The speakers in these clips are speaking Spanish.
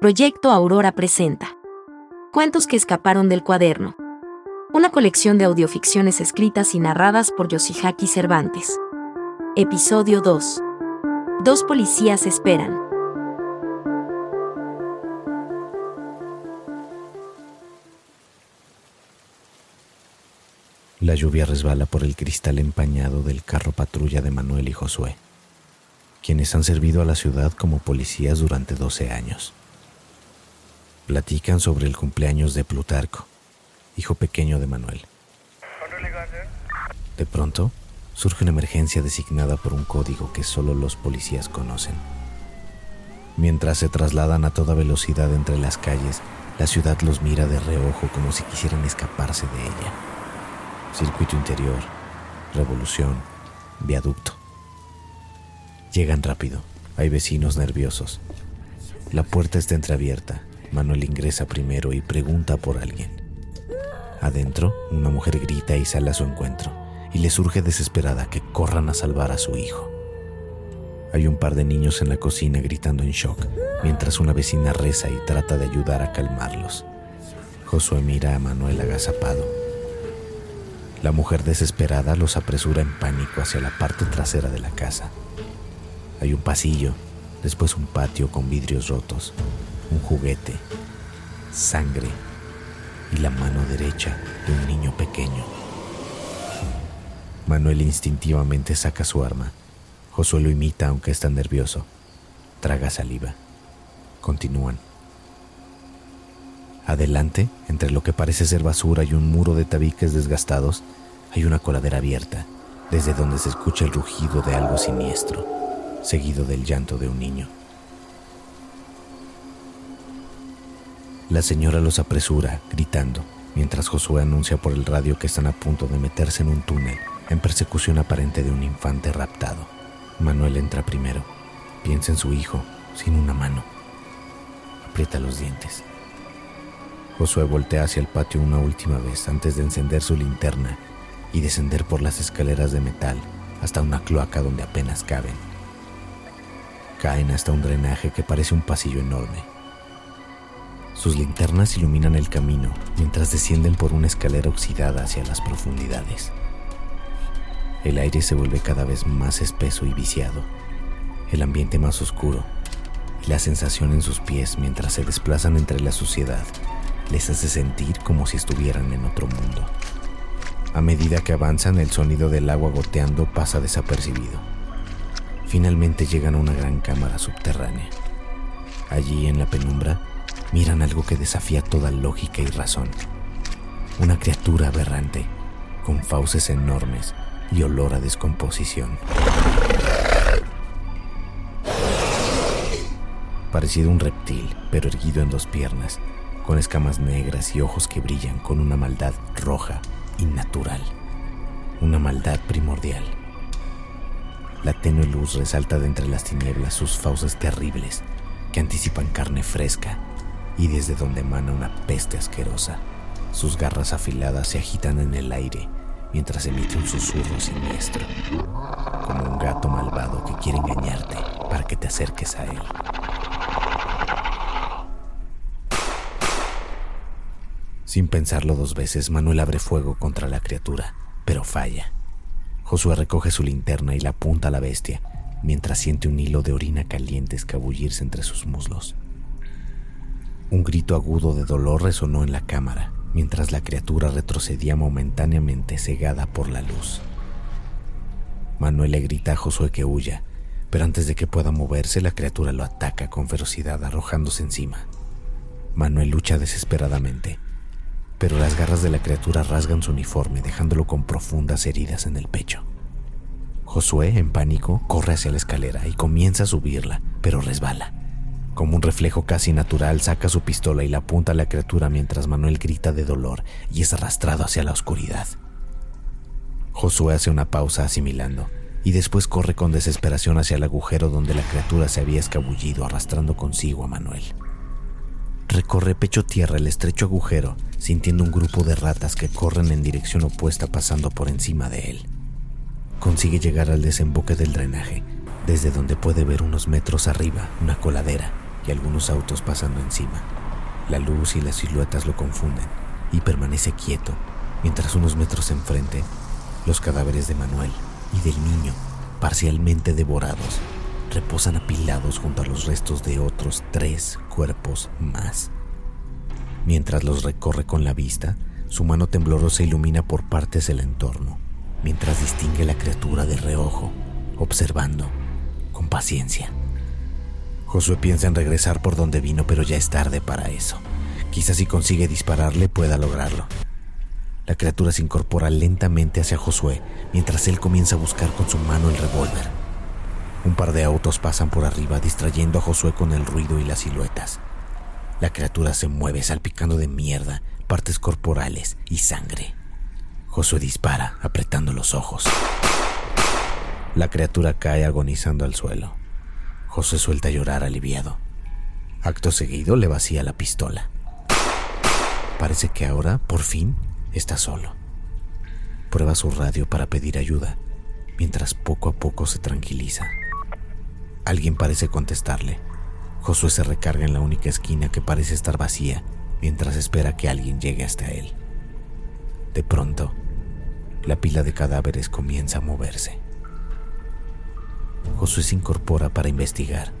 Proyecto Aurora presenta Cuentos que escaparon del cuaderno. Una colección de audioficciones escritas y narradas por Yoshihaki Cervantes. Episodio 2. Dos policías esperan. La lluvia resbala por el cristal empañado del carro patrulla de Manuel y Josué, quienes han servido a la ciudad como policías durante 12 años. Platican sobre el cumpleaños de Plutarco, hijo pequeño de Manuel. De pronto, surge una emergencia designada por un código que solo los policías conocen. Mientras se trasladan a toda velocidad entre las calles, la ciudad los mira de reojo como si quisieran escaparse de ella circuito interior, revolución, viaducto. Llegan rápido, hay vecinos nerviosos. La puerta está entreabierta, Manuel ingresa primero y pregunta por alguien. Adentro, una mujer grita y sale a su encuentro, y le surge desesperada que corran a salvar a su hijo. Hay un par de niños en la cocina gritando en shock, mientras una vecina reza y trata de ayudar a calmarlos. Josué mira a Manuel agazapado la mujer desesperada los apresura en pánico hacia la parte trasera de la casa. Hay un pasillo, después un patio con vidrios rotos, un juguete, sangre y la mano derecha de un niño pequeño. Manuel instintivamente saca su arma. Josué lo imita aunque está nervioso. Traga saliva. Continúan. Adelante, entre lo que parece ser basura y un muro de tabiques desgastados, hay una coladera abierta, desde donde se escucha el rugido de algo siniestro, seguido del llanto de un niño. La señora los apresura, gritando, mientras Josué anuncia por el radio que están a punto de meterse en un túnel en persecución aparente de un infante raptado. Manuel entra primero, piensa en su hijo, sin una mano. Aprieta los dientes. Josué voltea hacia el patio una última vez antes de encender su linterna y descender por las escaleras de metal hasta una cloaca donde apenas caben. Caen hasta un drenaje que parece un pasillo enorme. Sus linternas iluminan el camino mientras descienden por una escalera oxidada hacia las profundidades. El aire se vuelve cada vez más espeso y viciado, el ambiente más oscuro y la sensación en sus pies mientras se desplazan entre la suciedad les hace sentir como si estuvieran en otro mundo. A medida que avanzan, el sonido del agua goteando pasa desapercibido. Finalmente llegan a una gran cámara subterránea. Allí, en la penumbra, miran algo que desafía toda lógica y razón. Una criatura aberrante, con fauces enormes y olor a descomposición. Parecido un reptil, pero erguido en dos piernas, con escamas negras y ojos que brillan con una maldad roja y natural, una maldad primordial. La tenue luz resalta de entre las tinieblas sus fauces terribles que anticipan carne fresca y desde donde emana una peste asquerosa. Sus garras afiladas se agitan en el aire mientras emite un susurro siniestro, como un gato malvado que quiere engañarte para que te acerques a él. Sin pensarlo dos veces, Manuel abre fuego contra la criatura, pero falla. Josué recoge su linterna y la apunta a la bestia, mientras siente un hilo de orina caliente escabullirse entre sus muslos. Un grito agudo de dolor resonó en la cámara, mientras la criatura retrocedía momentáneamente cegada por la luz. Manuel le grita a Josué que huya, pero antes de que pueda moverse, la criatura lo ataca con ferocidad, arrojándose encima. Manuel lucha desesperadamente, pero las garras de la criatura rasgan su uniforme, dejándolo con profundas heridas en el pecho. Josué, en pánico, corre hacia la escalera y comienza a subirla, pero resbala. Como un reflejo casi natural, saca su pistola y la apunta a la criatura mientras Manuel grita de dolor y es arrastrado hacia la oscuridad. Josué hace una pausa asimilando y después corre con desesperación hacia el agujero donde la criatura se había escabullido arrastrando consigo a Manuel. Recorre pecho tierra el estrecho agujero, sintiendo un grupo de ratas que corren en dirección opuesta pasando por encima de él. Consigue llegar al desemboque del drenaje desde donde puede ver unos metros arriba una coladera y algunos autos pasando encima. La luz y las siluetas lo confunden y permanece quieto, mientras unos metros enfrente, los cadáveres de Manuel y del niño, parcialmente devorados, reposan apilados junto a los restos de otros tres cuerpos más. Mientras los recorre con la vista, su mano temblorosa ilumina por partes el entorno, mientras distingue la criatura de reojo, observando con paciencia. Josué piensa en regresar por donde vino, pero ya es tarde para eso. Quizás si consigue dispararle pueda lograrlo. La criatura se incorpora lentamente hacia Josué mientras él comienza a buscar con su mano el revólver. Un par de autos pasan por arriba distrayendo a Josué con el ruido y las siluetas. La criatura se mueve salpicando de mierda, partes corporales y sangre. Josué dispara, apretando los ojos. La criatura cae agonizando al suelo. José suelta a llorar aliviado. Acto seguido le vacía la pistola. Parece que ahora, por fin, está solo. Prueba su radio para pedir ayuda, mientras poco a poco se tranquiliza. Alguien parece contestarle. Josué se recarga en la única esquina que parece estar vacía mientras espera que alguien llegue hasta él. De pronto, la pila de cadáveres comienza a moverse. Josué se incorpora para investigar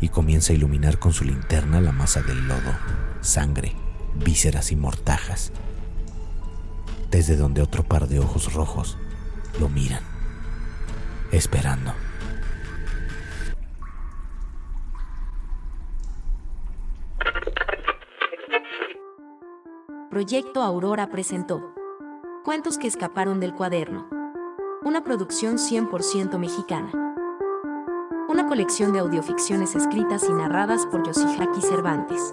y comienza a iluminar con su linterna la masa del lodo, sangre, vísceras y mortajas, desde donde otro par de ojos rojos lo miran, esperando. Proyecto Aurora presentó Cuentos que escaparon del cuaderno. Una producción 100% mexicana una colección de audioficciones escritas y narradas por Yoshihaki Cervantes.